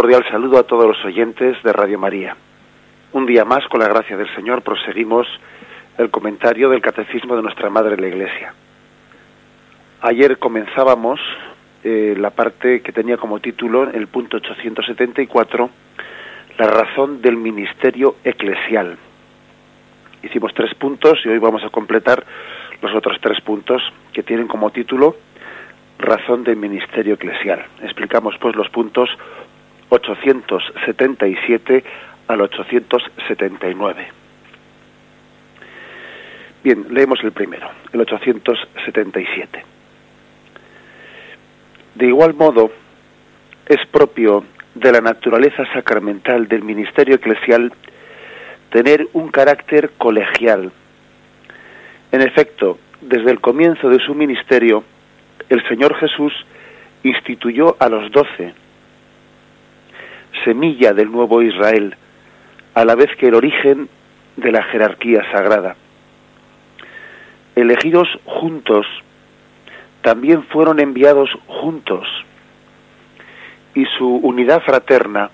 cordial saludo a todos los oyentes de Radio María. Un día más, con la gracia del Señor, proseguimos el comentario del Catecismo de nuestra Madre la Iglesia. Ayer comenzábamos eh, la parte que tenía como título, el punto 874, la razón del ministerio eclesial. Hicimos tres puntos y hoy vamos a completar los otros tres puntos que tienen como título razón del ministerio eclesial. Explicamos pues los puntos 877 al 879. Bien, leemos el primero, el 877. De igual modo, es propio de la naturaleza sacramental del ministerio eclesial tener un carácter colegial. En efecto, desde el comienzo de su ministerio, el Señor Jesús instituyó a los doce, semilla del nuevo Israel, a la vez que el origen de la jerarquía sagrada. Elegidos juntos, también fueron enviados juntos, y su unidad fraterna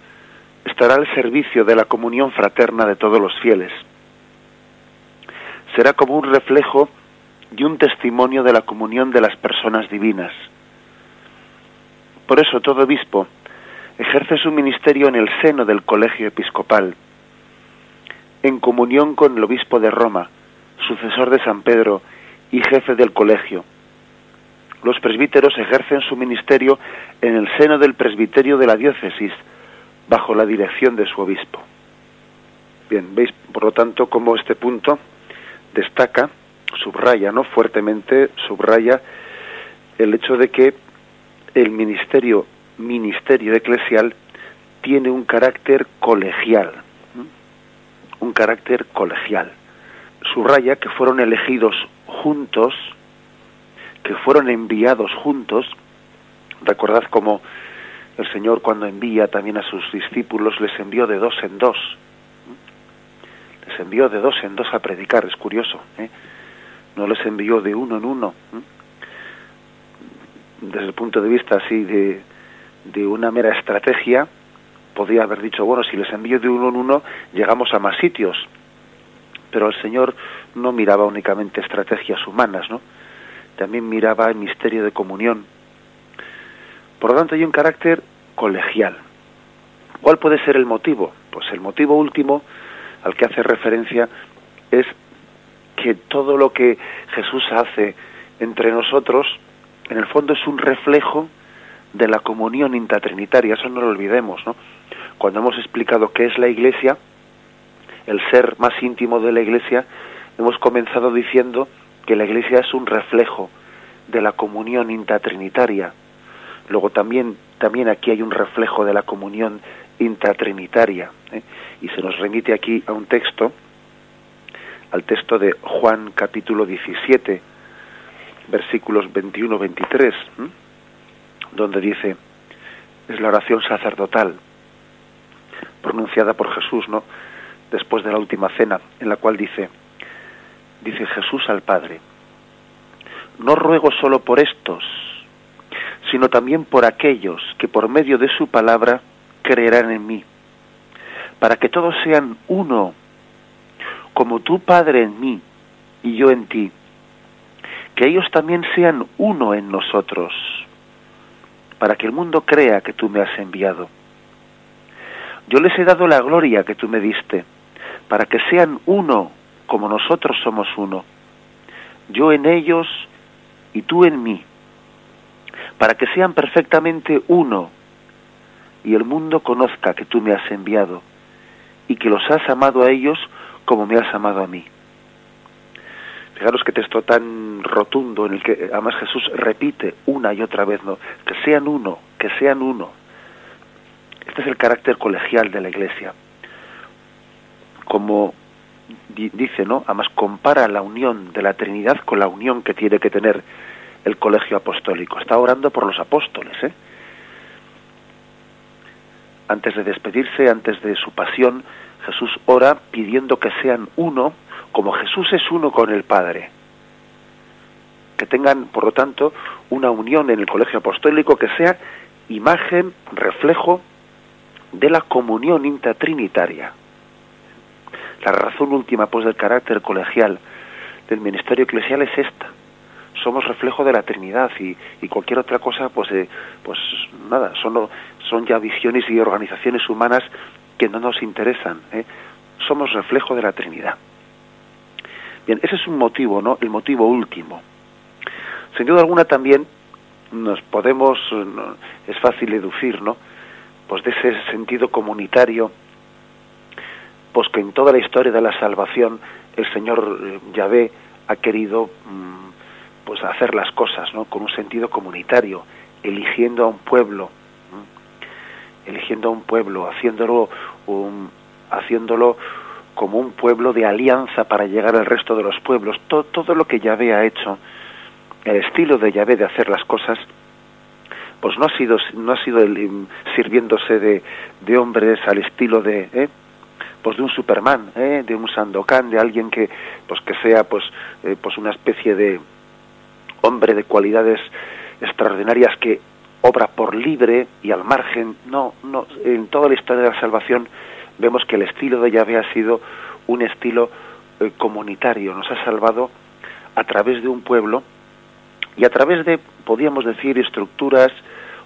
estará al servicio de la comunión fraterna de todos los fieles. Será como un reflejo y un testimonio de la comunión de las personas divinas. Por eso todo obispo ejerce su ministerio en el seno del colegio episcopal, en comunión con el obispo de Roma, sucesor de San Pedro y jefe del colegio. Los presbíteros ejercen su ministerio en el seno del presbiterio de la diócesis, bajo la dirección de su obispo. Bien, veis por lo tanto cómo este punto destaca subraya, ¿no? Fuertemente subraya el hecho de que el ministerio ministerio eclesial tiene un carácter colegial, un carácter colegial. Subraya que fueron elegidos juntos, que fueron enviados juntos. Recordad cómo el Señor cuando envía también a sus discípulos les envió de dos en dos. Les envió de dos en dos a predicar, es curioso. ¿eh? no les envió de uno en uno. Desde el punto de vista así de, de una mera estrategia, podría haber dicho, bueno, si les envío de uno en uno, llegamos a más sitios. Pero el Señor no miraba únicamente estrategias humanas, ¿no? También miraba el misterio de comunión. Por lo tanto, hay un carácter colegial. ¿Cuál puede ser el motivo? Pues el motivo último al que hace referencia es que todo lo que Jesús hace entre nosotros, en el fondo es un reflejo de la comunión intratrinitaria, eso no lo olvidemos, ¿no? Cuando hemos explicado qué es la Iglesia, el ser más íntimo de la Iglesia, hemos comenzado diciendo que la Iglesia es un reflejo de la comunión intratrinitaria. Luego también, también aquí hay un reflejo de la comunión intratrinitaria. ¿eh? Y se nos remite aquí a un texto al texto de Juan capítulo 17, versículos 21-23, donde dice, es la oración sacerdotal pronunciada por Jesús, ¿no? Después de la última cena, en la cual dice, dice Jesús al Padre, no ruego solo por estos, sino también por aquellos que por medio de su palabra creerán en mí, para que todos sean uno como tu Padre en mí y yo en ti, que ellos también sean uno en nosotros, para que el mundo crea que tú me has enviado. Yo les he dado la gloria que tú me diste, para que sean uno como nosotros somos uno, yo en ellos y tú en mí, para que sean perfectamente uno y el mundo conozca que tú me has enviado y que los has amado a ellos como me has amado a mí. Fijaros qué texto tan rotundo en el que además Jesús repite una y otra vez, ¿no? Que sean uno, que sean uno. Este es el carácter colegial de la Iglesia. Como dice, ¿no? Además compara la unión de la Trinidad con la unión que tiene que tener el colegio apostólico. Está orando por los apóstoles, ¿eh? Antes de despedirse, antes de su pasión, Jesús ora pidiendo que sean uno, como Jesús es uno con el Padre. Que tengan, por lo tanto, una unión en el colegio apostólico que sea imagen, reflejo de la comunión intratrinitaria. La razón última, pues, del carácter colegial del ministerio eclesial es esta. Somos reflejo de la Trinidad y, cualquier otra cosa, pues, eh, pues nada, son, son ya visiones y organizaciones humanas que no nos interesan. ¿eh? Somos reflejo de la Trinidad. Bien, ese es un motivo, ¿no? El motivo último. Sin duda alguna también nos podemos, es fácil deducir, ¿no? Pues de ese sentido comunitario, pues que en toda la historia de la salvación el Señor eh, Yahvé ha querido mm, pues hacer las cosas, ¿no? Con un sentido comunitario, eligiendo a un pueblo, eligiendo a un pueblo, haciéndolo un, haciéndolo como un pueblo de alianza para llegar al resto de los pueblos. Todo, todo lo que Yahvé ha hecho, el estilo de Yahvé de hacer las cosas, pues no ha sido, no ha sido el, sirviéndose de, de, hombres al estilo de, ¿eh? pues de un Superman, ¿eh? de un Sandokan, de alguien que, pues que sea, pues, eh, pues una especie de hombre de cualidades extraordinarias que obra por libre y al margen. No, no, en toda la historia de la salvación vemos que el estilo de Yahvé ha sido un estilo eh, comunitario, nos ha salvado a través de un pueblo y a través de, podríamos decir, estructuras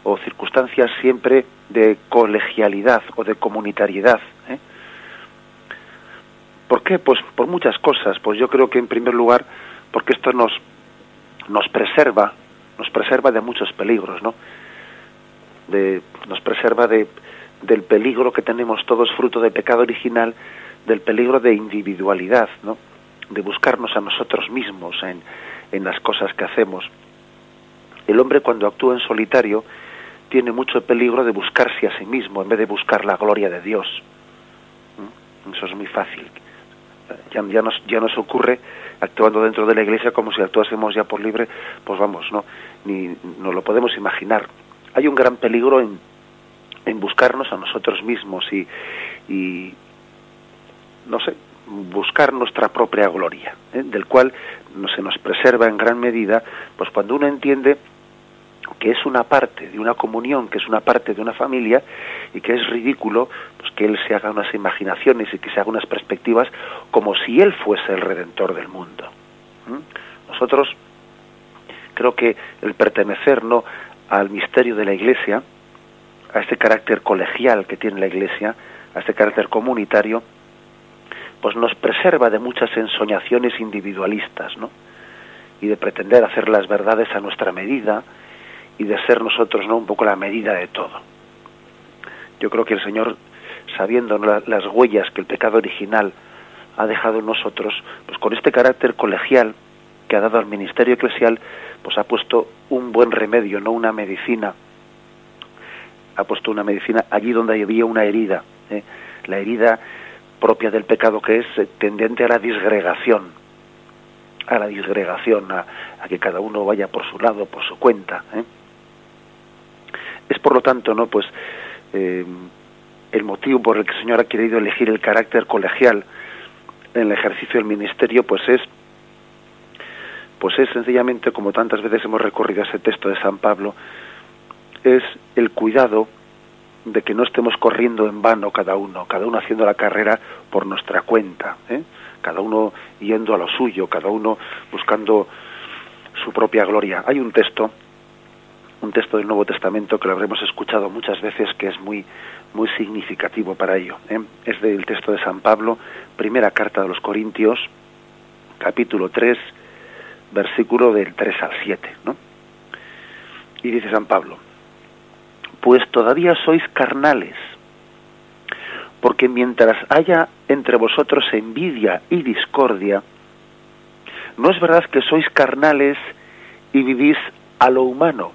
o circunstancias siempre de colegialidad o de comunitariedad. ¿eh? ¿Por qué? Pues por muchas cosas. Pues yo creo que en primer lugar, porque esto nos, nos preserva, nos preserva de muchos peligros, ¿no? De, nos preserva de, del peligro que tenemos todos fruto del pecado original, del peligro de individualidad, ¿no? de buscarnos a nosotros mismos en, en las cosas que hacemos. El hombre cuando actúa en solitario tiene mucho peligro de buscarse a sí mismo en vez de buscar la gloria de Dios. Eso es muy fácil. Ya, ya, nos, ya nos ocurre actuando dentro de la iglesia como si actuásemos ya por libre, pues vamos, no, ni no lo podemos imaginar. Hay un gran peligro en en buscarnos a nosotros mismos y, y no sé, buscar nuestra propia gloria, ¿eh? del cual se nos preserva en gran medida, pues cuando uno entiende que es una parte de una comunión, que es una parte de una familia y que es ridículo pues que él se haga unas imaginaciones y que se haga unas perspectivas como si él fuese el redentor del mundo. Nosotros creo que el pertenecer no al misterio de la Iglesia a este carácter colegial que tiene la Iglesia, a este carácter comunitario, pues nos preserva de muchas ensoñaciones individualistas, ¿no? Y de pretender hacer las verdades a nuestra medida y de ser nosotros, ¿no? Un poco la medida de todo. Yo creo que el Señor, sabiendo las huellas que el pecado original ha dejado en nosotros, pues con este carácter colegial que ha dado al ministerio eclesial, pues ha puesto un buen remedio, no una medicina ha puesto una medicina allí donde había una herida, ¿eh? la herida propia del pecado que es eh, tendente a la disgregación, a la disgregación, a, que cada uno vaya por su lado, por su cuenta. ¿eh? Es por lo tanto, no, pues el motivo por el que el Señor ha querido elegir el carácter colegial en el ejercicio del ministerio, pues es pues es sencillamente como tantas veces hemos recorrido ese texto de San Pablo, es el cuidado de que no estemos corriendo en vano cada uno, cada uno haciendo la carrera por nuestra cuenta, ¿eh? cada uno yendo a lo suyo, cada uno buscando su propia gloria. Hay un texto, un texto del Nuevo Testamento que lo habremos escuchado muchas veces que es muy muy significativo para ello. ¿eh? Es del texto de San Pablo, primera carta de los Corintios, capítulo 3, versículo del 3 al 7, ¿no? Y dice San Pablo, pues todavía sois carnales, porque mientras haya entre vosotros envidia y discordia, no es verdad que sois carnales y vivís a lo humano.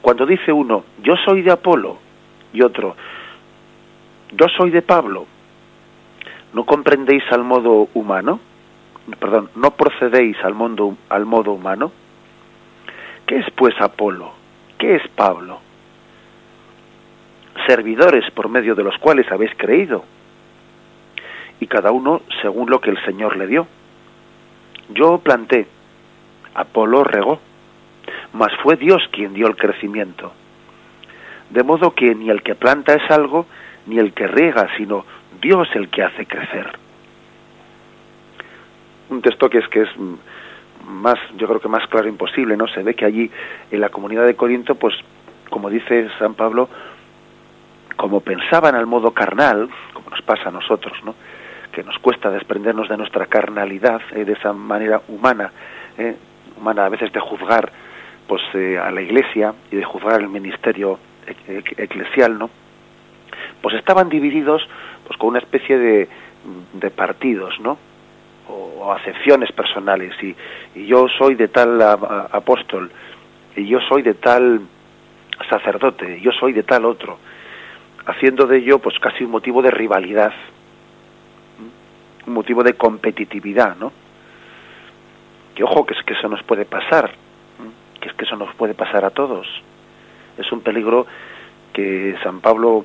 Cuando dice uno, yo soy de Apolo, y otro, yo soy de Pablo, ¿no comprendéis al modo humano? Perdón, ¿no procedéis al, mundo, al modo humano? ¿Qué es pues Apolo? ¿Qué es Pablo? Servidores por medio de los cuales habéis creído, y cada uno según lo que el Señor le dio. Yo planté, Apolo regó, mas fue Dios quien dio el crecimiento. De modo que ni el que planta es algo, ni el que riega, sino Dios el que hace crecer. Un texto que es que es más, yo creo que más claro imposible, ¿no? Se ve que allí en la comunidad de Corinto, pues, como dice San Pablo, como pensaban al modo carnal, como nos pasa a nosotros, ¿no? Que nos cuesta desprendernos de nuestra carnalidad, eh, de esa manera humana, eh, humana a veces de juzgar, pues, eh, a la Iglesia y de juzgar el ministerio eclesial, ¿no? Pues estaban divididos, pues, con una especie de, de partidos, ¿no? o, acepciones personales y, yo soy de tal apóstol y yo soy de tal sacerdote, yo soy de tal otro, haciendo de ello pues casi un motivo de rivalidad, un motivo de competitividad, ¿no? Que ojo que es que eso nos puede pasar, que es que eso nos puede pasar a todos. Es un peligro que San Pablo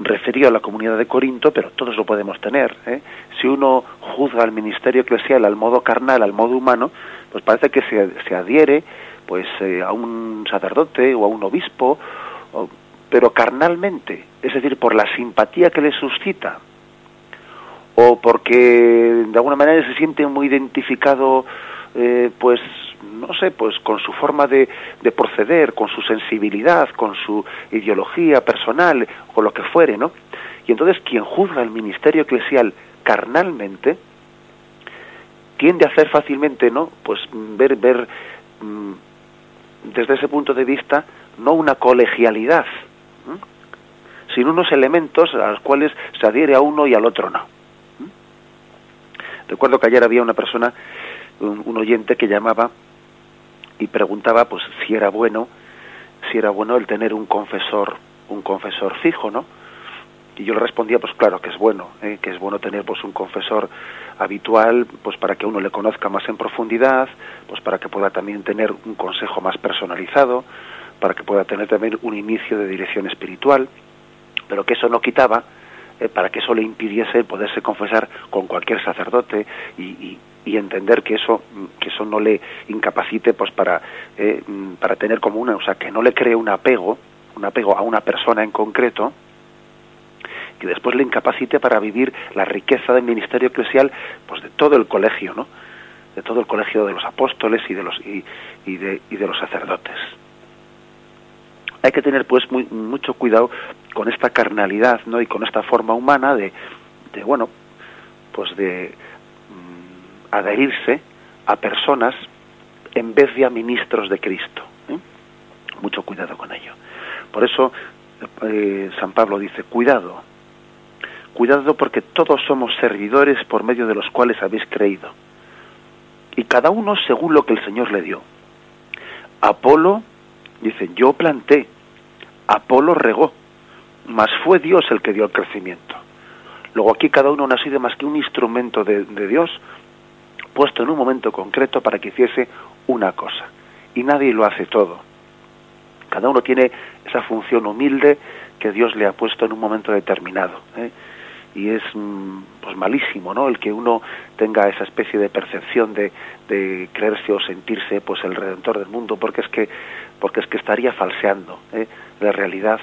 referido a la comunidad de Corinto, pero todos lo podemos tener. ¿eh? Si uno juzga al ministerio eclesial al modo carnal, al modo humano, pues parece que se, se adhiere pues eh, a un sacerdote o a un obispo, pero carnalmente, es decir, por la simpatía que le suscita, o porque de alguna manera se siente muy identificado, eh, pues no sé, pues con su forma de, de, proceder, con su sensibilidad, con su ideología personal, con lo que fuere, ¿no? Y entonces quien juzga el ministerio eclesial carnalmente tiende a hacer fácilmente, ¿no? Pues ver, ver mm, desde ese punto de vista no una colegialidad, sino unos elementos a los cuales se adhiere a uno y al otro no. Recuerdo que ayer había una persona, un oyente que llamaba y preguntaba pues si era bueno si era bueno el tener un confesor un confesor fijo no y yo le respondía pues claro que es bueno ¿eh? que es bueno tener pues un confesor habitual pues para que uno le conozca más en profundidad pues para que pueda también tener un consejo más personalizado para que pueda tener también un inicio de dirección espiritual pero que eso no quitaba eh, para que eso le impidiese poderse confesar con cualquier sacerdote y, entender que eso que eso no le incapacite pues para eh, para tener como una o sea que no le cree un apego un apego a una persona en concreto que después le incapacite para vivir la riqueza del ministerio eclesial pues de todo el colegio no de todo el colegio de los apóstoles y de los y, y de, y de los sacerdotes hay que tener pues muy, mucho cuidado con esta carnalidad no y con esta forma humana de, de bueno pues de adherirse a personas en vez de a ministros de Cristo. ¿eh? Mucho cuidado con ello. Por eso eh, San Pablo dice, cuidado, cuidado porque todos somos servidores por medio de los cuales habéis creído. Y cada uno según lo que el Señor le dio. Apolo, dice, yo planté, Apolo regó, mas fue Dios el que dio el crecimiento. Luego aquí cada uno no ha sido más que un instrumento de Dios puesto en un momento concreto para que hiciese una cosa. Y nadie lo hace todo. Cada uno tiene esa función humilde que Dios le ha puesto en un momento determinado. ¿eh? Y es mm, pues malísimo, ¿no? El que uno tenga esa especie de percepción de, creerse o sentirse pues el redentor del mundo, porque es que porque es que estaría falseando ¿eh? La realidad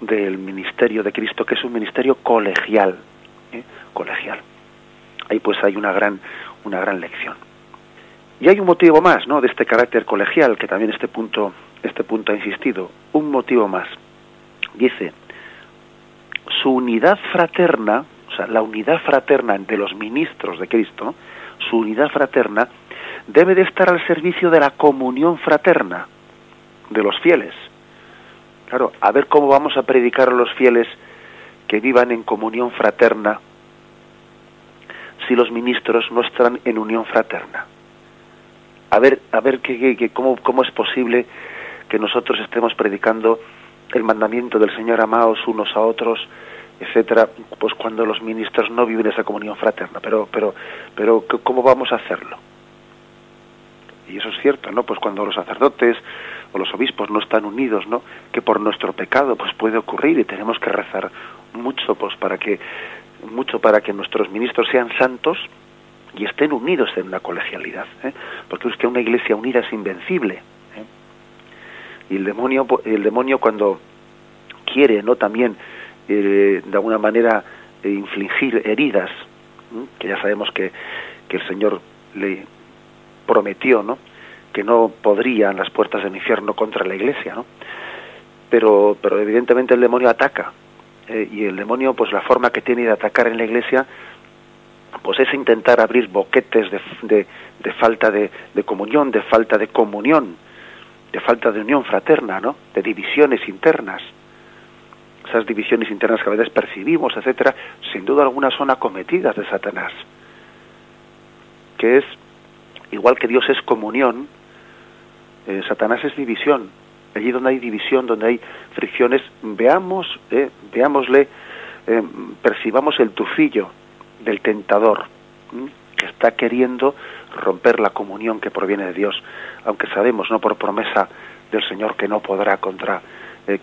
del ministerio de Cristo, que es un ministerio colegial, ¿eh? colegial. Ahí pues hay una gran una gran lección. Y hay un motivo más, ¿no? De este carácter colegial que también este punto, este punto ha insistido. Un motivo más. Dice, su unidad fraterna, o sea, la unidad fraterna de los ministros de Cristo, su unidad fraterna debe de estar al servicio de la comunión fraterna de los fieles. Claro, a ver cómo vamos a predicar a los fieles que vivan en comunión fraterna si los ministros no están en unión fraterna. A ver, a ver qué, cómo, cómo es posible que nosotros estemos predicando el mandamiento del Señor amaos unos a otros, etcétera, pues cuando los ministros no viven esa comunión fraterna. Pero, pero, pero, ¿cómo vamos a hacerlo? Y eso es cierto, ¿no? Pues cuando los sacerdotes o los obispos no están unidos, ¿no? Que por nuestro pecado, pues puede ocurrir y tenemos que rezar mucho, pues para que mucho para que nuestros ministros sean santos y estén unidos en una colegialidad, ¿eh? porque es que una iglesia unida es invencible. ¿eh? Y el demonio, el demonio cuando quiere no también eh, de alguna manera infligir heridas, que ya sabemos que, que el Señor le prometió, ¿no? Que no podrían las puertas del infierno contra la iglesia, ¿no? Pero, pero evidentemente el demonio ataca, eh, y el demonio, pues la forma que tiene de atacar en la iglesia, pues es intentar abrir boquetes de, de, falta de, de, comunión, de falta de comunión, de falta de unión fraterna, ¿no? De divisiones internas. Esas divisiones internas que a veces percibimos, etcétera, sin duda alguna son acometidas de Satanás. Que es, igual que Dios es comunión, eh, Satanás es división. Allí donde hay división, donde hay fricciones, veamos, eh, veámosle, eh, percibamos el tufillo del tentador que está queriendo romper la comunión que proviene de Dios, aunque sabemos, no por promesa del Señor, que no podrá contra,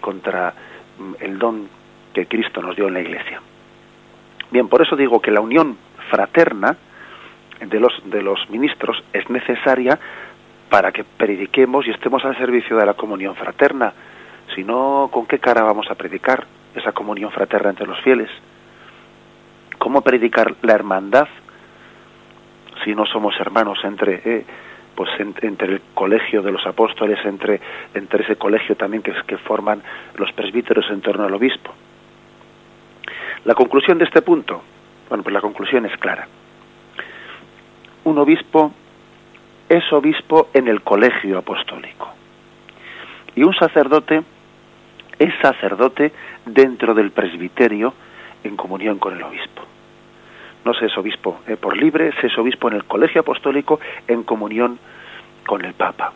contra mm, el don que Cristo nos dio en la Iglesia. Bien, por eso digo que la unión fraterna de los, de los ministros es necesaria para que prediquemos y estemos al servicio de la comunión fraterna. Si no, ¿con qué cara vamos a predicar esa comunión fraterna entre los fieles? ¿Cómo predicar la hermandad si no somos hermanos entre, eh, pues entre el colegio de los apóstoles, entre, entre ese colegio también que, que forman los presbíteros en torno al obispo? La conclusión de este punto, bueno, pues la conclusión es clara. Un obispo es obispo en el colegio apostólico. Y un sacerdote es sacerdote dentro del presbiterio en comunión con el obispo. No se es obispo eh, por libre, se es obispo en el colegio apostólico en comunión con el Papa.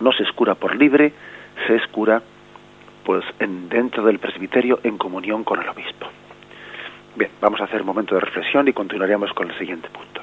No se escura por libre, se escura pues en, dentro del presbiterio en comunión con el obispo. Bien, vamos a hacer un momento de reflexión y continuaremos con el siguiente punto.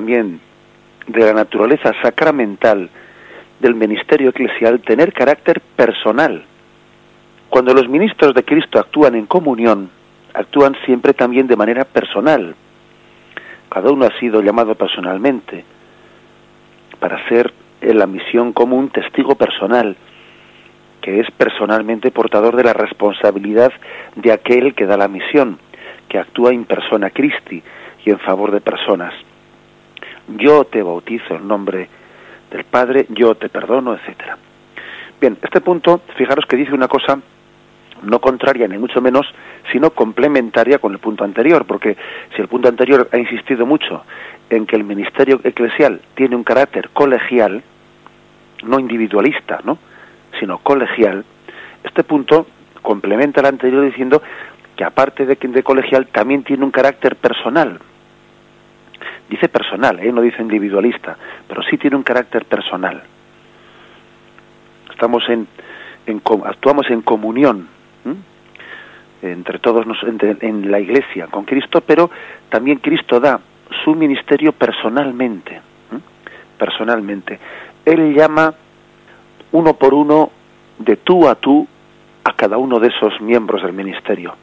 También de la naturaleza sacramental del ministerio eclesial tener carácter personal. Cuando los ministros de Cristo actúan en comunión, actúan siempre también de manera personal. Cada uno ha sido llamado personalmente para ser en la misión común testigo personal que es personalmente portador de la responsabilidad de aquel que da la misión, que actúa en persona Christi y en favor de personas. Yo te bautizo en nombre del Padre, yo te perdono, etcétera. Bien, este punto, fijaros que dice una cosa no contraria ni mucho menos, sino complementaria con el punto anterior, porque si el punto anterior ha insistido mucho en que el ministerio eclesial tiene un carácter colegial, no individualista, ¿no? sino colegial, este punto complementa el anterior diciendo que aparte de, de colegial también tiene un carácter personal. Dice personal, ¿eh? no dice individualista, pero sí tiene un carácter personal. Estamos en, en actuamos en comunión entre todos nos, en la Iglesia con Cristo, pero también Cristo da su ministerio personalmente, personalmente. Él llama uno por uno, de tú a tú, a cada uno de esos miembros del ministerio.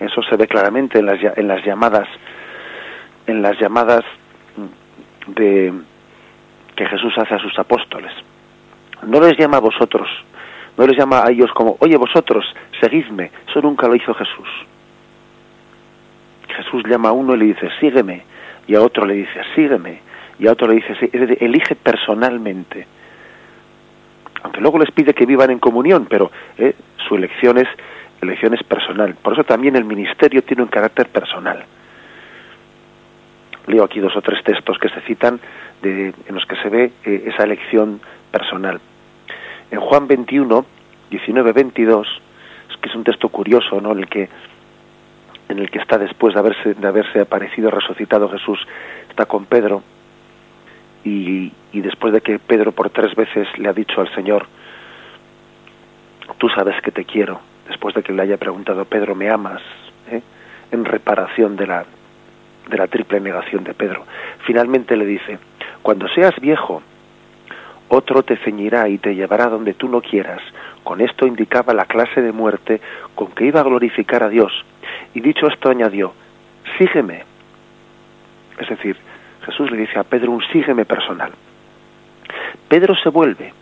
Eso se ve claramente en las, en las llamadas, en las llamadas de que Jesús hace a sus apóstoles. No les llama a vosotros, no les llama a ellos como, oye vosotros, seguidme. Eso nunca lo hizo Jesús. Jesús llama a uno y le dice, sígueme, y a otro le dice, sígueme, y a otro le dice, elige personalmente. Aunque luego les pide que vivan en comunión, pero eh, su elección es, elección es personal. Por eso también el ministerio tiene un carácter personal. Leo aquí dos o tres textos que se citan en los que se ve eh, esa elección personal. En Juan 21, 19, 22, es que es un texto curioso, ¿no? En el que está después de haberse, de haberse aparecido resucitado Jesús, está con Pedro, y, y, después de que Pedro por tres veces le ha dicho al Señor, tú sabes que te quiero, después de que le haya preguntado, Pedro, ¿me amas? ¿eh? En reparación de la, de la triple negación de Pedro. Finalmente le dice, cuando seas viejo, otro te ceñirá y te llevará donde tú no quieras. Con esto indicaba la clase de muerte con que iba a glorificar a Dios. Y dicho esto añadió, sígueme. Es decir, Jesús le dice a Pedro un sígueme personal. Pedro se vuelve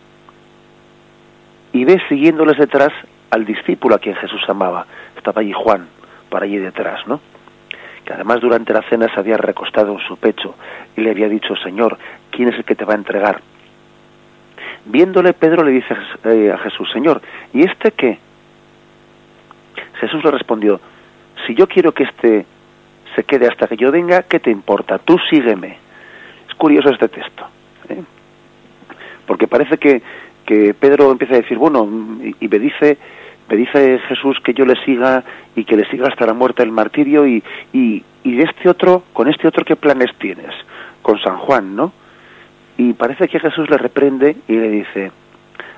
y ve siguiéndoles detrás al discípulo a quien Jesús amaba. Estaba allí Juan, por allí detrás, ¿no? Que además durante la cena se había recostado en su pecho y le había dicho, Señor, ¿quién es el que te va a entregar? Viéndole, Pedro le dice eh, a Jesús, Señor, ¿y este qué? Jesús le respondió, si yo quiero que este se quede hasta que yo venga, ¿qué te importa? Tú sígueme. Es curioso este texto. ¿eh? Porque parece que, que Pedro empieza a decir, bueno, y, me dice me dice Jesús que yo le siga y que le siga hasta la muerte del martirio y, y, y este otro, con este otro, ¿qué planes tienes? Con San Juan, ¿no? Y parece que Jesús le reprende y le dice,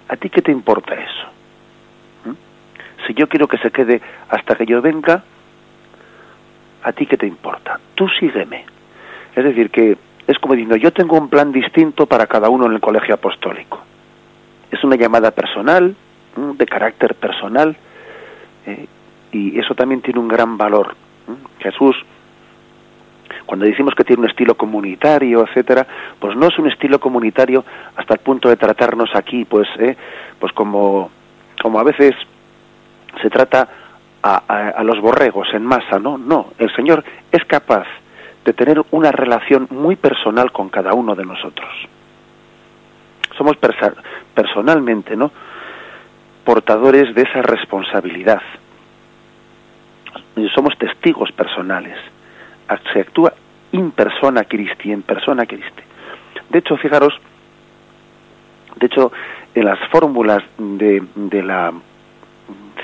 ¿a ti qué te importa eso? ¿Mm? Si yo quiero que se quede hasta que yo venga, ¿a ti qué te importa? Tú sígueme. Es decir, que es como diciendo, yo tengo un plan distinto para cada uno en el colegio apostólico. Es una llamada personal, de carácter personal, eh, y eso también tiene un gran valor. Jesús cuando decimos que tiene un estilo comunitario, etcétera, pues no es un estilo comunitario hasta el punto de tratarnos aquí, pues, eh, pues como, como a veces se trata a, a, los borregos en masa, ¿no? No, el Señor es capaz de tener una relación muy personal con cada uno de nosotros. Somos personalmente, ¿no? Portadores de esa responsabilidad. Somos testigos personales se actúa in persona Christi, en persona Christi. De hecho, fijaros, de hecho, en las fórmulas de, de la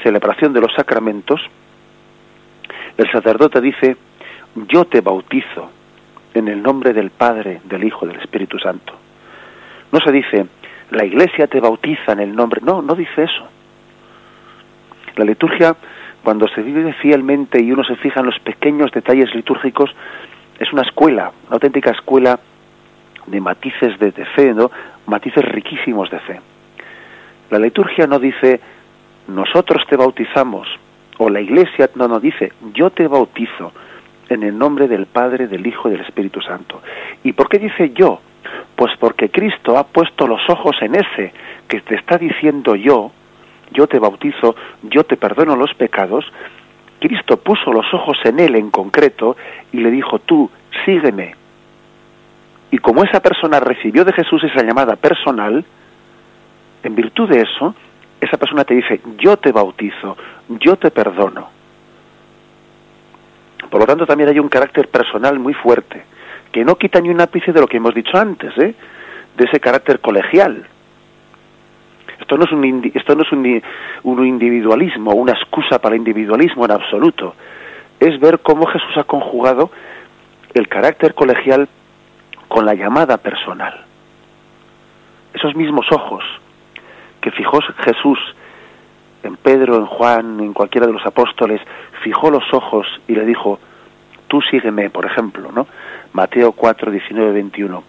celebración de los sacramentos, el sacerdote dice, yo te bautizo en el nombre del Padre, del Hijo, del Espíritu Santo. No se dice, la Iglesia te bautiza en el nombre, no, no dice eso. La liturgia cuando se vive fielmente y uno se fija en los pequeños detalles litúrgicos, es una escuela, una auténtica escuela de matices de, fe, ¿no? matices riquísimos de fe. La liturgia no dice nosotros te bautizamos o la iglesia no nos dice yo te bautizo en el nombre del Padre, del Hijo y del Espíritu Santo. ¿Y por qué dice yo? Pues porque Cristo ha puesto los ojos en ese que te está diciendo yo, yo te bautizo, yo te perdono los pecados, Cristo puso los ojos en él en concreto y le dijo, tú, sígueme. Y como esa persona recibió de Jesús esa llamada personal, en virtud de eso, esa persona te dice, yo te bautizo, yo te perdono. Por lo tanto, también hay un carácter personal muy fuerte, que no quita ni un ápice de lo que hemos dicho antes, ¿eh? de ese carácter colegial, esto no es un, esto no es un, un individualismo, una excusa para el individualismo en absoluto. Es ver cómo Jesús ha conjugado el carácter colegial con la llamada personal. Esos mismos ojos que fijó Jesús en Pedro, en Juan, en cualquiera de los apóstoles, fijó los ojos y le dijo, tú sígueme, por ejemplo, ¿no? Mateo 4, 19, 21.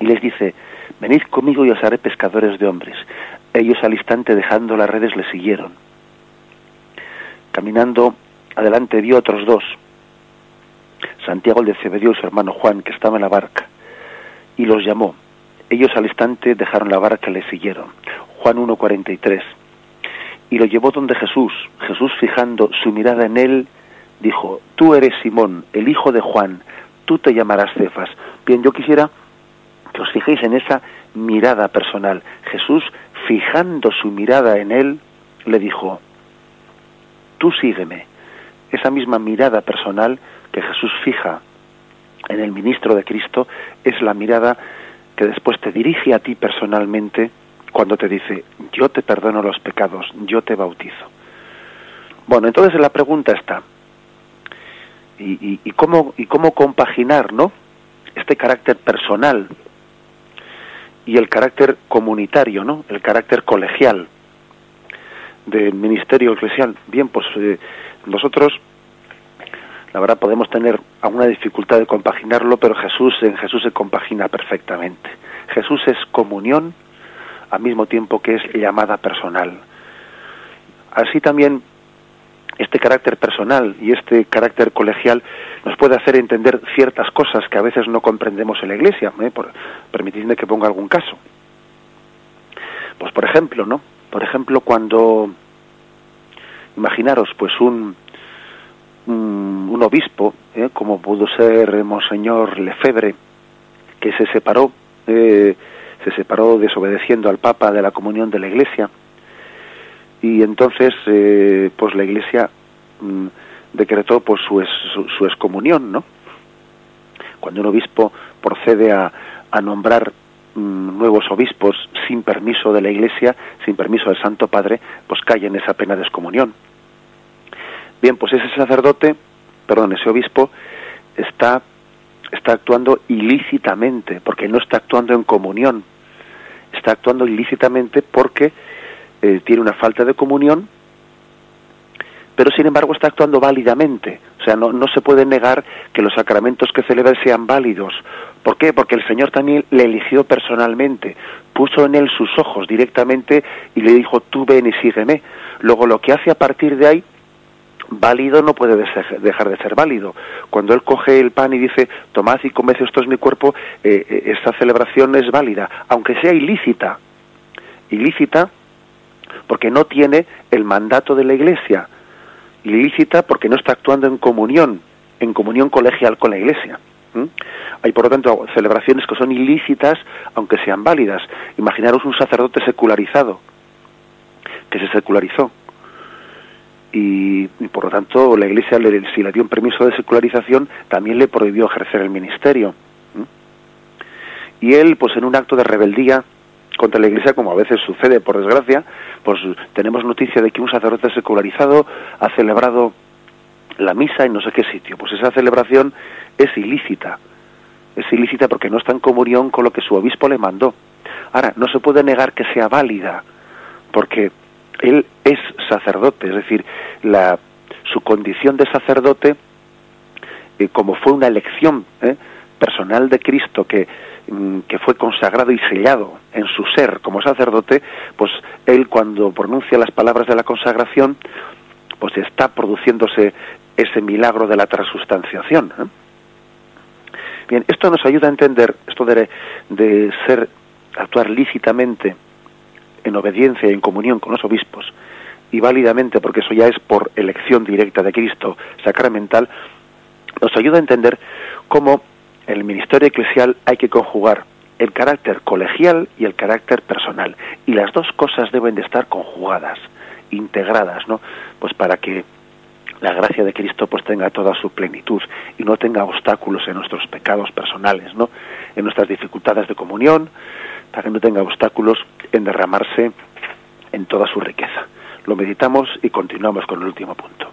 Y les dice, venid conmigo y os haré pescadores de hombres. Ellos al instante dejando las redes le siguieron. Caminando adelante vio otros dos, Santiago el de Cebedeo y su hermano Juan, que estaba en la barca, y los llamó. Ellos al instante dejaron la barca y le siguieron. Juan 1.43. Y lo llevó donde Jesús. Jesús fijando su mirada en él, dijo, tú eres Simón, el hijo de Juan, tú te llamarás Cefas. Bien, yo quisiera que os fijéis en esa mirada personal. Jesús, fijando su mirada en él, le dijo, tú sígueme. Esa misma mirada personal que Jesús fija en el ministro de Cristo es la mirada que después te dirige a ti personalmente cuando te dice, yo te perdono los pecados, yo te bautizo. Bueno, entonces la pregunta está, ¿y, y, cómo, y cómo compaginar ¿no? este carácter personal y el carácter comunitario, ¿no? el carácter colegial del ministerio eclesial? Bien, pues eh, nosotros la verdad podemos tener alguna dificultad de compaginarlo, pero Jesús en Jesús se compagina perfectamente. Jesús es comunión al mismo tiempo que es llamada personal. Así también este carácter personal y este carácter colegial nos puede hacer entender ciertas cosas que a veces no comprendemos en la Iglesia. ¿eh? Por, permitidme que ponga algún caso. Pues por ejemplo, ¿no? Por ejemplo, cuando imaginaros, pues un un, obispo, ¿eh? como pudo ser Monseñor Lefebvre, que se separó, eh, se separó desobedeciendo al Papa de la comunión de la Iglesia, y entonces, eh, pues la Iglesia mm, decretó pues su, su, excomunión, ¿no? Cuando un obispo procede a, a nombrar mm, nuevos obispos sin permiso de la Iglesia, sin permiso del Santo Padre, pues cae en esa pena de excomunión. Bien, pues ese sacerdote, perdón, ese obispo está está actuando ilícitamente, porque no está actuando en comunión. Está actuando ilícitamente porque eh, tiene una falta de comunión, pero sin embargo está actuando válidamente. O sea, no, no se puede negar que los sacramentos que celebra sean válidos. ¿Por qué? Porque el Señor también le eligió personalmente, puso en él sus ojos directamente y le dijo, tú ven y sígueme. Luego lo que hace a partir de ahí válido no puede dejar de ser válido. Cuando él coge el pan y dice, tomad y comed, esto es mi cuerpo, eh, eh, esta celebración es válida, aunque sea ilícita. Ilícita porque no tiene el mandato de la Iglesia. Ilícita porque no está actuando en comunión, en comunión colegial con la Iglesia. Hay, por lo tanto, celebraciones que son ilícitas, aunque sean válidas. Imaginaros un sacerdote secularizado, que se secularizó y, por lo tanto la Iglesia, si le dio un permiso de secularización, también le prohibió ejercer el ministerio. Y él, pues en un acto de rebeldía contra la Iglesia, como a veces sucede, por desgracia, pues tenemos noticia de que un sacerdote secularizado ha celebrado la misa en no sé qué sitio. Pues esa celebración es ilícita. Es ilícita porque no está en comunión con lo que su obispo le mandó. Ahora, no se puede negar que sea válida, porque él es sacerdote, es decir, la, su condición de sacerdote, eh, como fue una elección eh, personal de Cristo que, que fue consagrado y sellado en su ser como sacerdote, pues él cuando pronuncia las palabras de la consagración, pues está produciéndose ese milagro de la transustanciación. ¿eh? Bien, esto nos ayuda a entender, esto de, de ser, actuar lícitamente en obediencia y en comunión con los obispos, y válidamente, porque eso ya es por elección directa de Cristo sacramental, nos ayuda a entender cómo en el ministerio eclesial hay que conjugar el carácter colegial y el carácter personal. Y las dos cosas deben de estar conjugadas, integradas, ¿no? Pues para que la gracia de Cristo pues tenga toda su plenitud y no tenga obstáculos en nuestros pecados personales, ¿no? En nuestras dificultades de comunión, para que no tenga obstáculos en derramarse en toda su riqueza. Lo meditamos y continuamos con el último punto.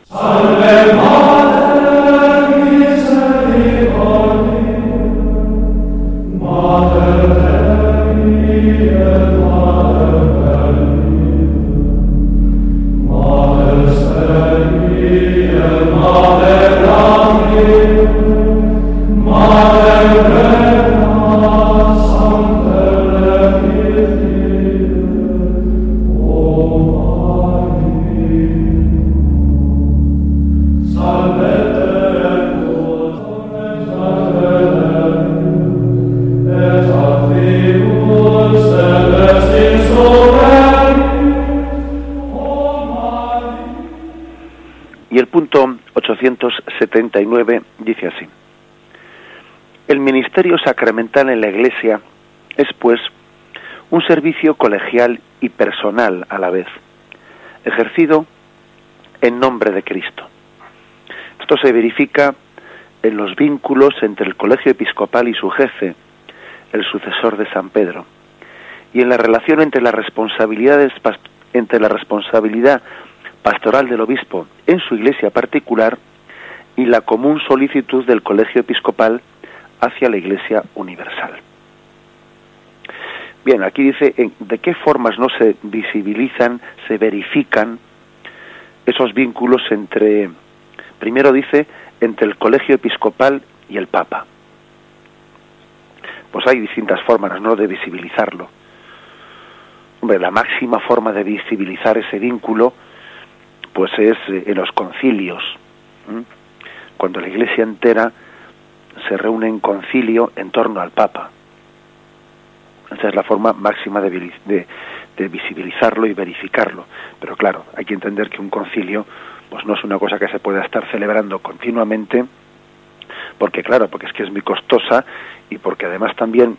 En la Iglesia es, pues, un servicio colegial y personal a la vez, ejercido en nombre de Cristo. Esto se verifica en los vínculos entre el colegio episcopal y su jefe, el sucesor de San Pedro, y en la relación entre las responsabilidades entre la responsabilidad pastoral del obispo en su iglesia particular y la común solicitud del colegio episcopal hacia la iglesia universal. Bien, aquí dice de qué formas no se visibilizan, se verifican esos vínculos entre, primero dice, entre el colegio episcopal y el Papa. Pues hay distintas formas, ¿no?, de visibilizarlo. Hombre, la máxima forma de visibilizar ese vínculo, pues es eh, en los concilios. Cuando la Iglesia entera se reúne en concilio en torno al Papa. Esa es la forma máxima de, de, visibilizarlo y verificarlo. Pero claro, hay que entender que un concilio pues no es una cosa que se pueda estar celebrando continuamente, porque claro, porque es que es muy costosa y porque además también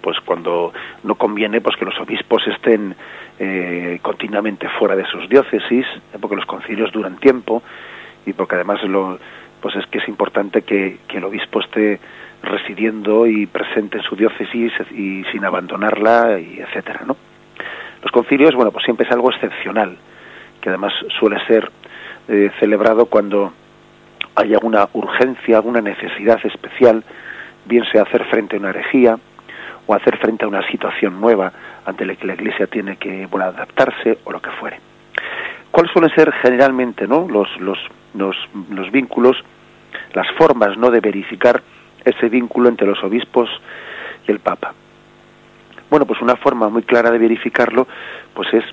pues cuando no conviene pues que los obispos estén eh, continuamente fuera de sus diócesis eh, porque los concilios duran tiempo y porque además lo pues es que es importante que, que el obispo esté residiendo y presente en su diócesis y sin abandonarla y etcétera no los concilios bueno pues siempre es algo excepcional que además suele ser eh, celebrado cuando hay alguna urgencia alguna necesidad especial bien sea hacer frente a una herejía o hacer frente a una situación nueva ante la que la iglesia tiene que adaptarse o lo que fuere. Cuáles suelen ser generalmente no los, los, los, los vínculos las formas no de verificar ese vínculo entre los obispos y el Papa. Bueno, pues una forma muy clara de verificarlo, pues es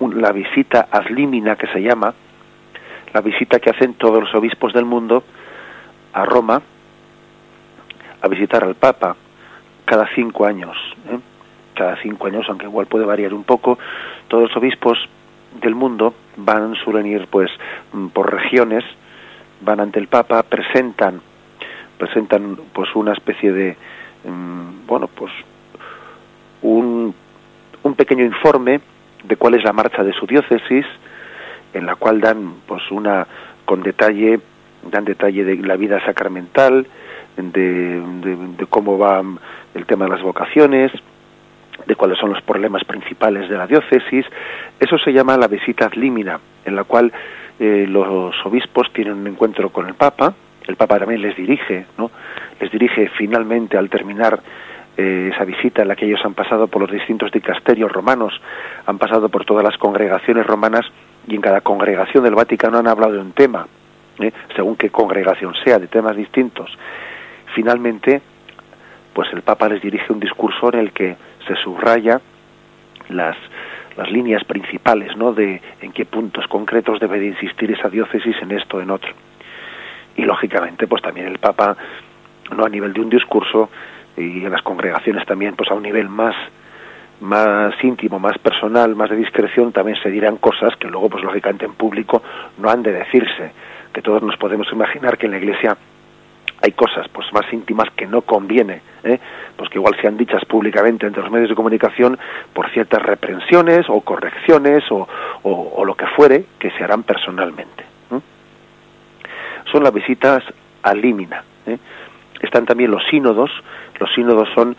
la visita ad limina que se llama, la visita que hacen todos los obispos del mundo a Roma a visitar al Papa cada cinco años. ¿eh? Cada cinco años, aunque igual puede variar un poco, todos los obispos del mundo van, suelen ir pues por regiones, van ante el Papa, presentan presentan pues una especie de mm, bueno pues un, un pequeño informe de cuál es la marcha de su diócesis en la cual dan pues una con detalle dan detalle de la vida sacramental de, cómo va el tema de las vocaciones de cuáles son los problemas principales de la diócesis. Eso se llama la visita ad limina en la cual eh, los obispos tienen un encuentro con el papa el Papa también les dirige, ¿no? Les dirige finalmente al terminar eh, esa visita en la que ellos han pasado por los distintos dicasterios romanos, han pasado por todas las congregaciones romanas y en cada congregación del Vaticano han hablado de un tema, ¿eh? según qué congregación sea, de temas distintos. Finalmente, pues el Papa les dirige un discurso en el que se subraya las las líneas principales, ¿no? De en qué puntos concretos debe de insistir esa diócesis en esto, en otro y lógicamente pues también el Papa no a nivel de un discurso y en las congregaciones también pues a un nivel más más íntimo, más personal, más de discreción, también se dirán cosas que luego, pues lógicamente en público no han de decirse, que todos nos podemos imaginar que en la Iglesia hay cosas pues más íntimas que no conviene, ¿eh? Pues que igual sean dichas públicamente entre los medios de comunicación por ciertas reprensiones o correcciones o, o lo que fuere que se harán personalmente son las visitas a límina. ¿eh? Están también los sínodos. Los sínodos son,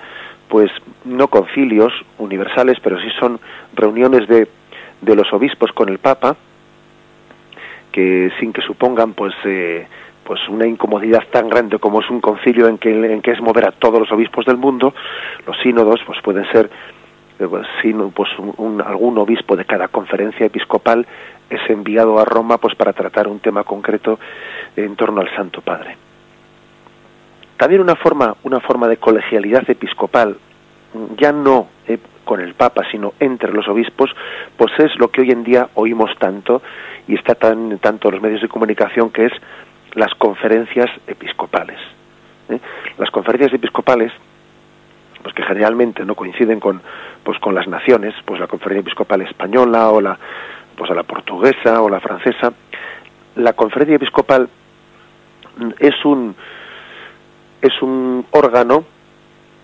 pues, no concilios universales, pero sí son reuniones de, de los obispos con el Papa, que sin que supongan, pues, eh, pues una incomodidad tan grande como es un concilio en que, en que es mover a todos los obispos del mundo, los sínodos, pues pueden ser eh, pues, pues un, algún obispo de cada conferencia episcopal es enviado a Roma pues para tratar un tema concreto en torno al Santo Padre. También una forma, una forma de colegialidad episcopal, ya no eh, con el Papa, sino entre los obispos, pues es lo que hoy en día oímos tanto y está tan tanto en los medios de comunicación que es las conferencias episcopales. ¿eh? Las conferencias episcopales pues que generalmente no coinciden con pues con las naciones, pues la Conferencia Episcopal española o la pues a la portuguesa o la francesa, la Conferencia Episcopal es un es un órgano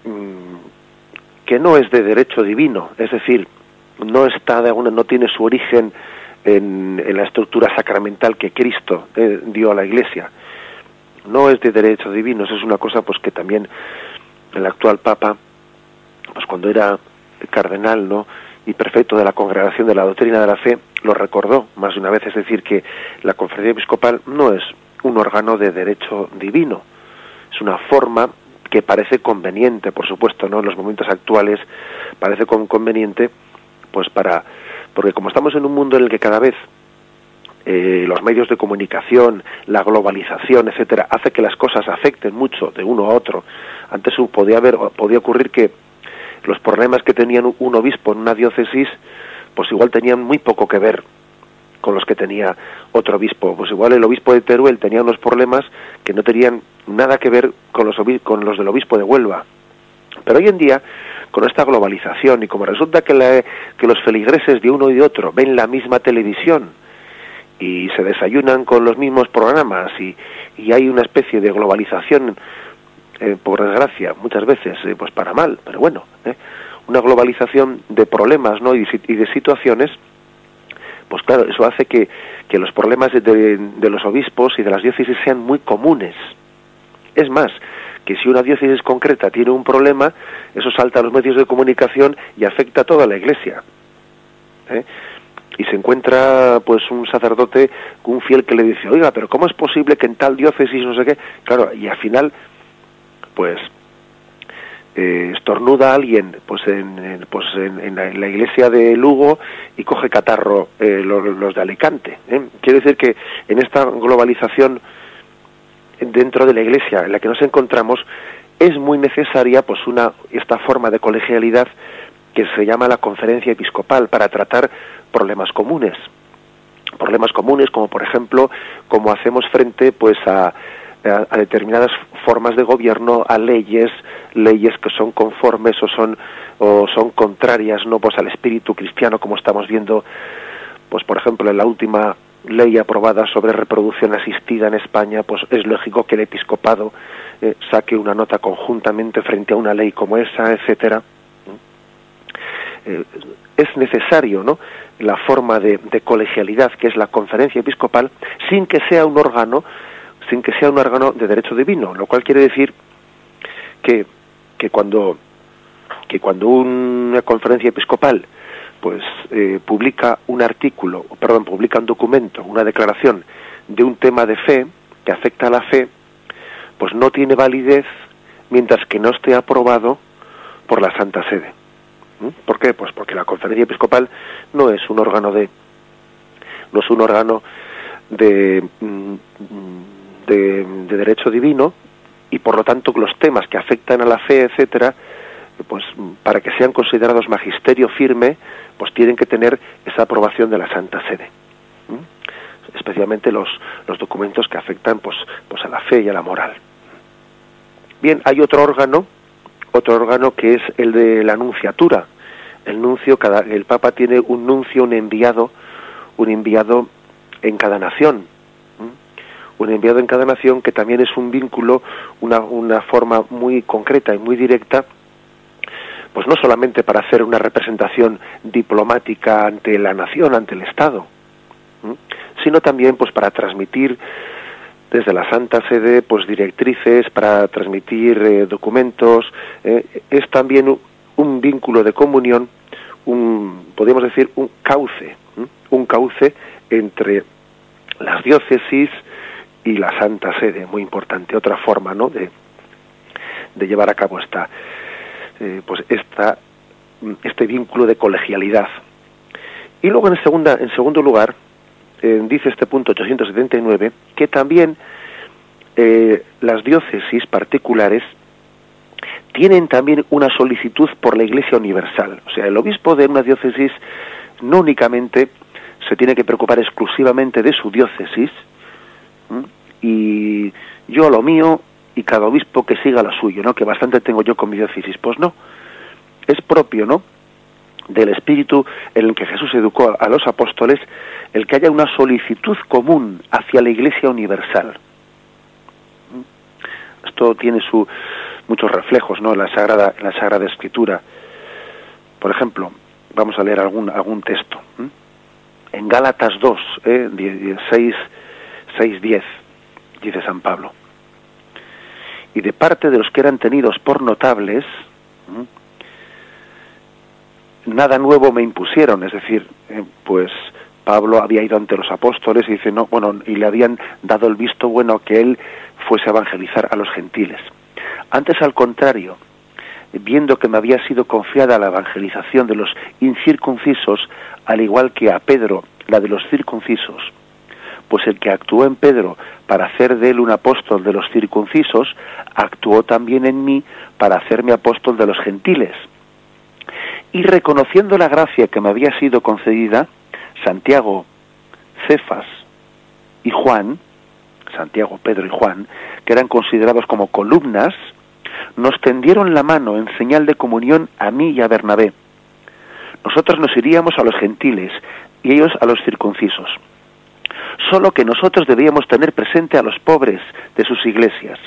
mm, que no es de derecho divino, es decir, no está de alguna, no tiene su origen en, la estructura sacramental que Cristo eh, dio a la Iglesia. No es de derecho divino, eso es una cosa pues que también el actual Papa, pues cuando era cardenal, ¿no? y prefecto de la Congregación de la Doctrina de la Fe, lo recordó más de una vez, es decir, que la conferencia episcopal no es un órgano de derecho divino, es una forma que parece conveniente, por supuesto, ¿no? En los momentos actuales parece conveniente, pues para, porque como estamos en un mundo en el que cada vez eh, los medios de comunicación, la globalización, etcétera, hace que las cosas afecten mucho de uno a otro. Antes podía haber, podía ocurrir que los problemas que tenían un obispo en una diócesis, pues igual tenían muy poco que ver con los que tenía otro obispo. Pues igual el obispo de Teruel tenía unos problemas que no tenían nada que ver con los, con los del obispo de Huelva. Pero hoy en día, con esta globalización y como resulta que, que los feligreses de uno y de otro ven la misma televisión y se desayunan con los mismos programas y, y hay una especie de globalización eh, por desgracia, muchas veces, eh, pues para mal, pero bueno, eh, una globalización de problemas ¿no? y, de situaciones, pues claro, eso hace que, que los problemas de, los obispos y de las diócesis sean muy comunes. Es más, que si una diócesis concreta tiene un problema, eso salta a los medios de comunicación y afecta a toda la iglesia. Y se encuentra pues un sacerdote, un fiel que le dice, oiga, pero ¿cómo es posible que en tal diócesis no sé qué? Claro, y al final pues eh, estornuda a alguien pues en, pues en, la, iglesia de Lugo y coge catarro eh, los, de Alicante. ¿eh? Quiere decir que en esta globalización dentro de la iglesia en la que nos encontramos es muy necesaria pues una esta forma de colegialidad que se llama la conferencia episcopal para tratar problemas comunes. Problemas comunes como por ejemplo cómo hacemos frente pues a a, determinadas formas de gobierno, a leyes, leyes que son conformes o son o son contrarias no pues al espíritu cristiano como estamos viendo pues por ejemplo en la última ley aprobada sobre reproducción asistida en España pues es lógico que el episcopado eh, saque una nota conjuntamente frente a una ley como esa etcétera. Eh, es necesario no la forma de, de colegialidad que es la conferencia episcopal sin que sea un órgano sin que sea un órgano de derecho divino, lo cual quiere decir que, que cuando que cuando una conferencia episcopal pues eh, publica un artículo, perdón, publica un documento, una declaración de un tema de fe que afecta a la fe, pues no tiene validez mientras que no esté aprobado por la Santa Sede. ¿Mm? ¿Por qué? Pues porque la conferencia episcopal no es un órgano de no es un órgano de mm, de, derecho divino y por lo tanto los temas que afectan a la fe, etcétera, pues para que sean considerados magisterio firme, pues tienen que tener esa aprobación de la Santa Sede. especialmente los, los documentos que afectan pues, pues a la fe y a la moral. Bien, hay otro órgano, otro órgano que es el de la nunciatura. El nuncio, cada, el Papa tiene un nuncio, un enviado, un enviado en cada nación un enviado en cada nación que también es un vínculo, una, una forma muy concreta y muy directa pues no solamente para hacer una representación diplomática ante la nación, ante el Estado, sino también pues para transmitir desde la Santa Sede pues directrices, para transmitir eh, documentos, eh, es también un, vínculo de comunión, un podríamos decir un cauce, un cauce entre las diócesis, y la Santa Sede, muy importante, otra forma ¿no? de, de llevar a cabo esta, eh, pues esta, este vínculo de colegialidad. Y luego en, segunda, en segundo lugar, eh, dice este punto 879, que también eh, las diócesis particulares tienen también una solicitud por la Iglesia Universal. O sea, el obispo de una diócesis no únicamente se tiene que preocupar exclusivamente de su diócesis, y yo lo mío y cada obispo que siga lo suyo, ¿no? Que bastante tengo yo con mi diócesis. Pues no, es propio, ¿no? Del espíritu en el que Jesús educó a los apóstoles, el que haya una solicitud común hacia la Iglesia universal. Esto tiene su, muchos reflejos, ¿no? En la Sagrada, en la Sagrada Escritura. Por ejemplo, vamos a leer algún, algún texto. En Gálatas 2, eh, 6, 6, 10, dice San Pablo. Y de parte de los que eran tenidos por notables, nada nuevo me impusieron, es decir, eh, pues Pablo había ido ante los apóstoles y dice, no, bueno, y le habían dado el visto bueno que él fuese a evangelizar a los gentiles. Antes, al contrario, viendo que me había sido confiada la evangelización de los incircuncisos, al igual que a Pedro la de los circuncisos, pues el que actuó en Pedro para hacer de él un apóstol de los circuncisos, actuó también en mí para hacerme apóstol de los gentiles. Y reconociendo la gracia que me había sido concedida, Santiago, Cefas y Juan, Santiago, Pedro y Juan, que eran considerados como columnas, nos tendieron la mano en señal de comunión a mí y a Bernabé. Nosotros nos iríamos a los gentiles y ellos a los circuncisos. Solo que nosotros debíamos tener presente a los pobres de sus iglesias,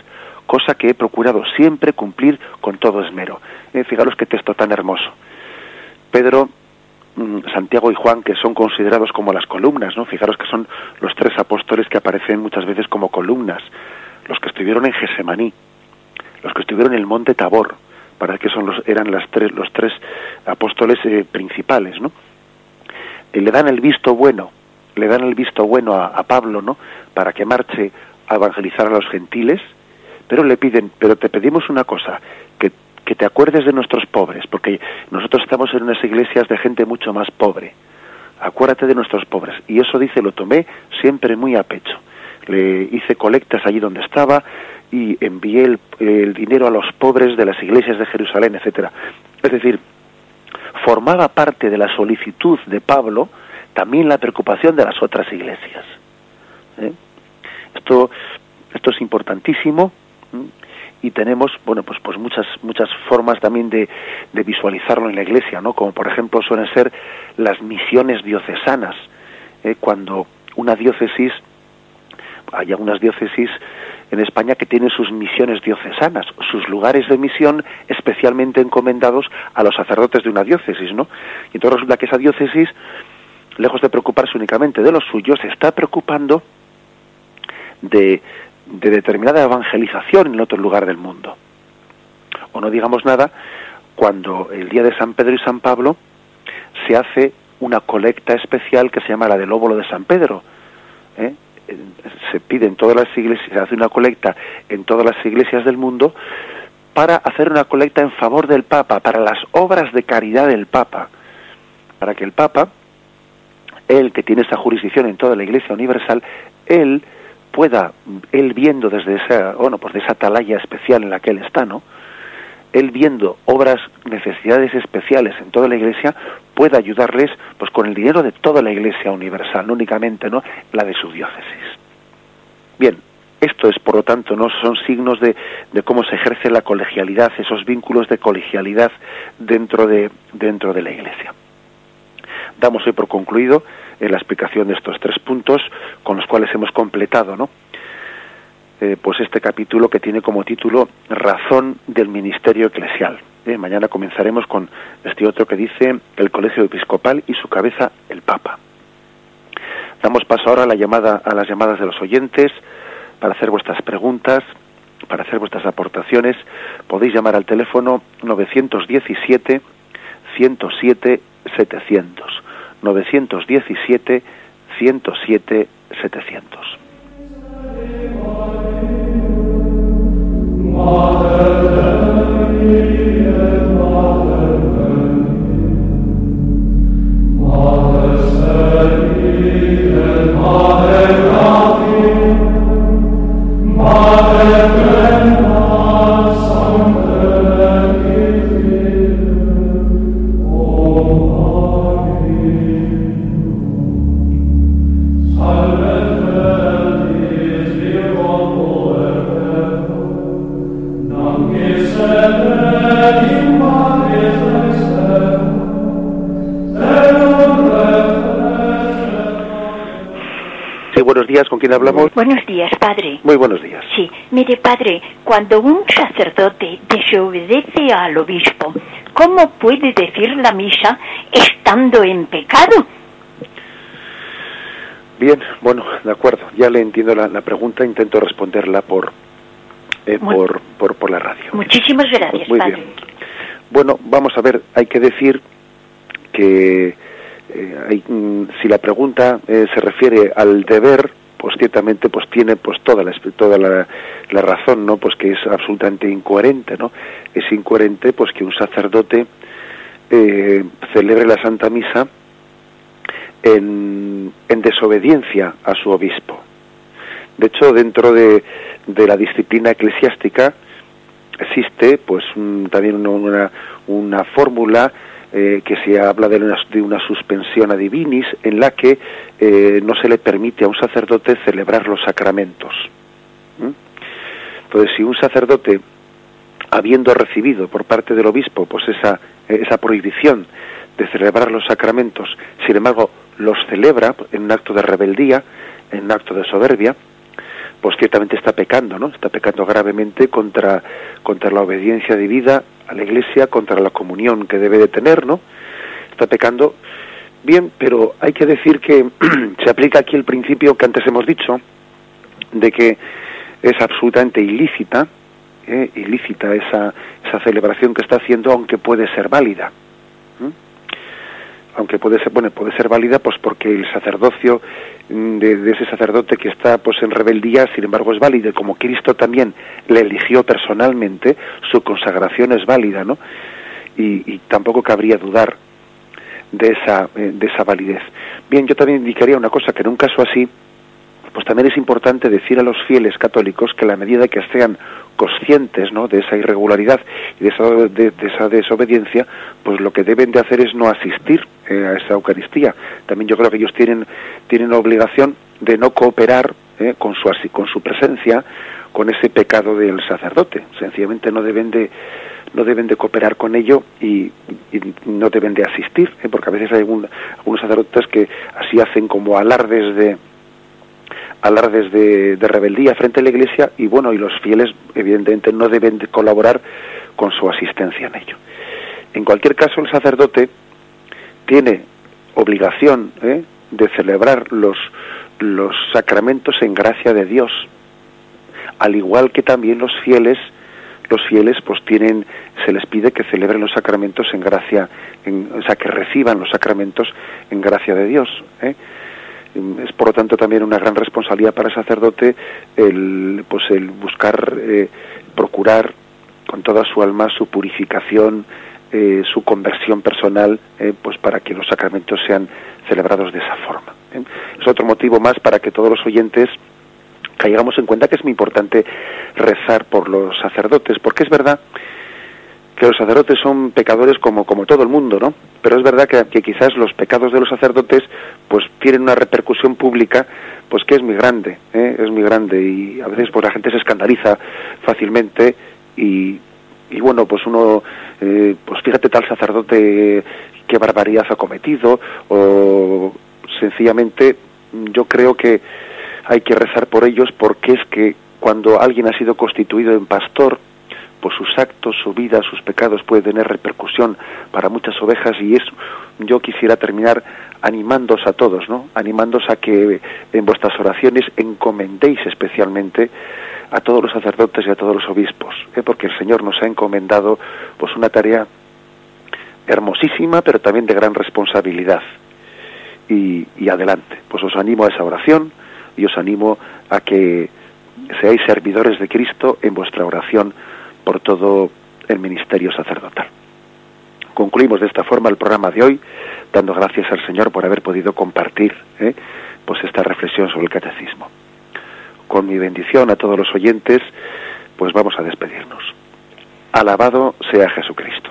cosa que he procurado siempre cumplir con todo esmero. Eh, fijaros qué texto tan hermoso. Pedro, mm, Santiago y Juan, que son considerados como las columnas, ¿no? Fijaros que son los tres apóstoles que aparecen muchas veces como columnas, los que estuvieron en Gesemaní, los que estuvieron en el monte Tabor, para que son los, eran las tres, los tres apóstoles eh, principales, ¿no? Y le dan el visto bueno, le dan el visto bueno a, Pablo, ¿no? Para que marche a evangelizar a los gentiles, pero le piden, pero te pedimos una cosa, que, que te acuerdes de nuestros pobres, porque nosotros estamos en unas iglesias de gente mucho más pobre. Acuérdate de nuestros pobres. Y eso dice, lo tomé siempre muy a pecho. Le hice colectas allí donde estaba, y envié el, dinero a los pobres de las iglesias de Jerusalén, etcétera. Es decir, formaba parte de la solicitud de Pablo también la preocupación de las otras iglesias. ¿eh? Esto, esto es importantísimo y tenemos, bueno, pues, pues muchas, muchas formas también de, de visualizarlo en la iglesia, ¿no? Como por ejemplo suelen ser las misiones diocesanas, ¿eh? cuando una diócesis, hay algunas diócesis en España que tienen sus misiones diocesanas, sus lugares de misión especialmente encomendados a los sacerdotes de una diócesis, ¿no? Y entonces resulta que esa diócesis, lejos de preocuparse únicamente de los suyos, se está preocupando de, de determinada evangelización en otro lugar del mundo. O no digamos nada cuando el día de San Pedro y San Pablo se hace una colecta especial que se llama la del óvulo de San Pedro, ¿eh? se pide en todas las iglesias, se hace una colecta en todas las iglesias del mundo para hacer una colecta en favor del Papa, para las obras de caridad del Papa, para que el Papa, él que tiene esa jurisdicción en toda la Iglesia universal, él pueda, él viendo desde esa, bueno, pues de esa atalaya especial en la que él está, ¿no? Él viendo obras, necesidades especiales en toda la Iglesia, pueda ayudarles pues con el dinero de toda la Iglesia universal, no únicamente no la de su diócesis. Bien, esto es, por lo tanto, no son signos de, de, cómo se ejerce la colegialidad, esos vínculos de colegialidad dentro de, dentro de la Iglesia. Damos hoy por concluido eh, la explicación de estos tres puntos con los cuales hemos completado, ¿no? Eh, pues este capítulo que tiene como título Razón del Ministerio Eclesial. Eh, mañana comenzaremos con este otro que dice el Colegio Episcopal y su cabeza el Papa. Damos paso ahora a, la llamada, a las llamadas de los oyentes para hacer vuestras preguntas, para hacer vuestras aportaciones. Podéis llamar al teléfono 917 107 700. 917 107 700. Mother. Días, ¿con quién hablamos? Buenos días, padre. Muy buenos días. Sí, mire, padre, cuando un sacerdote desobedece al obispo, ¿cómo puede decir la misa estando en pecado? Bien, bueno, de acuerdo. Ya le entiendo la, pregunta, intento responderla por, eh, por, por, por, la radio. Muchísimas gracias, Muy Bien. Bueno, vamos a ver, hay que decir que eh, mm, si la pregunta eh, se refiere al deber, pues ciertamente pues tiene pues toda la toda la, razón, ¿no? Pues que es absolutamente incoherente, ¿no? Es incoherente pues que un sacerdote celebre la Santa Misa en, desobediencia a su obispo. De hecho, dentro de, la disciplina eclesiástica existe pues también una, una, fórmula eh, que se habla de una, de una suspensión a divinis en la que eh, no se le permite a un sacerdote celebrar los sacramentos. Entonces, si un sacerdote, habiendo recibido por parte del obispo pues esa, esa prohibición de celebrar los sacramentos, sin embargo los celebra en un acto de rebeldía, en un acto de soberbia, pues ciertamente está pecando, ¿no? Está pecando gravemente contra, contra la obediencia debida a la Iglesia, contra la comunión que debe de tener, ¿no? Está pecando bien, pero hay que decir que se aplica aquí el principio que antes hemos dicho, de que es absolutamente ilícita, ¿eh? ilícita esa, esa celebración que está haciendo, aunque puede ser válida aunque puede ser bueno puede ser válida pues porque el sacerdocio mm, de, ese sacerdote que está pues en rebeldía sin embargo es válido como Cristo también le eligió personalmente su consagración es válida no y, tampoco cabría dudar de esa eh, de esa validez. Bien yo también indicaría una cosa que en un caso así pues también es importante decir a los fieles católicos que a la medida que sean conscientes ¿no? de esa irregularidad y de esa, de, esa desobediencia, pues lo que deben de hacer es no asistir eh, a esa Eucaristía. También yo creo que ellos tienen, tienen obligación de no cooperar eh, con, su, con su presencia con ese pecado del sacerdote. Sencillamente no deben de no deben de cooperar con ello y, no deben de asistir, ¿eh? porque a veces hay algunos sacerdotes que así hacen como alardes de, alardes de, de, rebeldía frente a la Iglesia y bueno, y los fieles evidentemente no deben de colaborar con su asistencia en ello. En cualquier caso, el sacerdote tiene obligación ¿eh? de celebrar los, los sacramentos en gracia de Dios, al igual que también los fieles, los fieles pues tienen, se les pide que celebren los sacramentos en gracia, en, o sea, que reciban los sacramentos en gracia de Dios. ¿eh? Es por lo tanto también una gran responsabilidad para el sacerdote el pues el buscar eh, procurar con toda su alma su purificación eh, su conversión personal eh, pues para que los sacramentos sean celebrados de esa forma es otro motivo más para que todos los oyentes caigamos en cuenta que es muy importante rezar por los sacerdotes porque es verdad que los sacerdotes son pecadores como, como todo el mundo, ¿no? Pero es verdad que, quizás los pecados de los sacerdotes pues tienen una repercusión pública pues que es muy grande, ¿eh? es muy grande y a veces pues la gente se escandaliza fácilmente y, y bueno pues uno eh, pues fíjate tal sacerdote qué barbaridad ha cometido o sencillamente yo creo que hay que rezar por ellos porque es que cuando alguien ha sido constituido en pastor pues sus actos, su vida, sus pecados puede tener repercusión para muchas ovejas y es yo quisiera terminar animándos a todos, ¿no? Animándos a que en vuestras oraciones encomendéis especialmente a todos los sacerdotes y a todos los obispos, ¿eh? porque el Señor nos ha encomendado pues una tarea hermosísima, pero también de gran responsabilidad. Y, y adelante, pues os animo a esa oración y os animo a que seáis servidores de Cristo en vuestra oración por todo el ministerio sacerdotal. Concluimos de esta forma el programa de hoy, dando gracias al Señor por haber podido compartir ¿eh? pues esta reflexión sobre el catecismo. Con mi bendición a todos los oyentes, pues vamos a despedirnos. Alabado sea Jesucristo.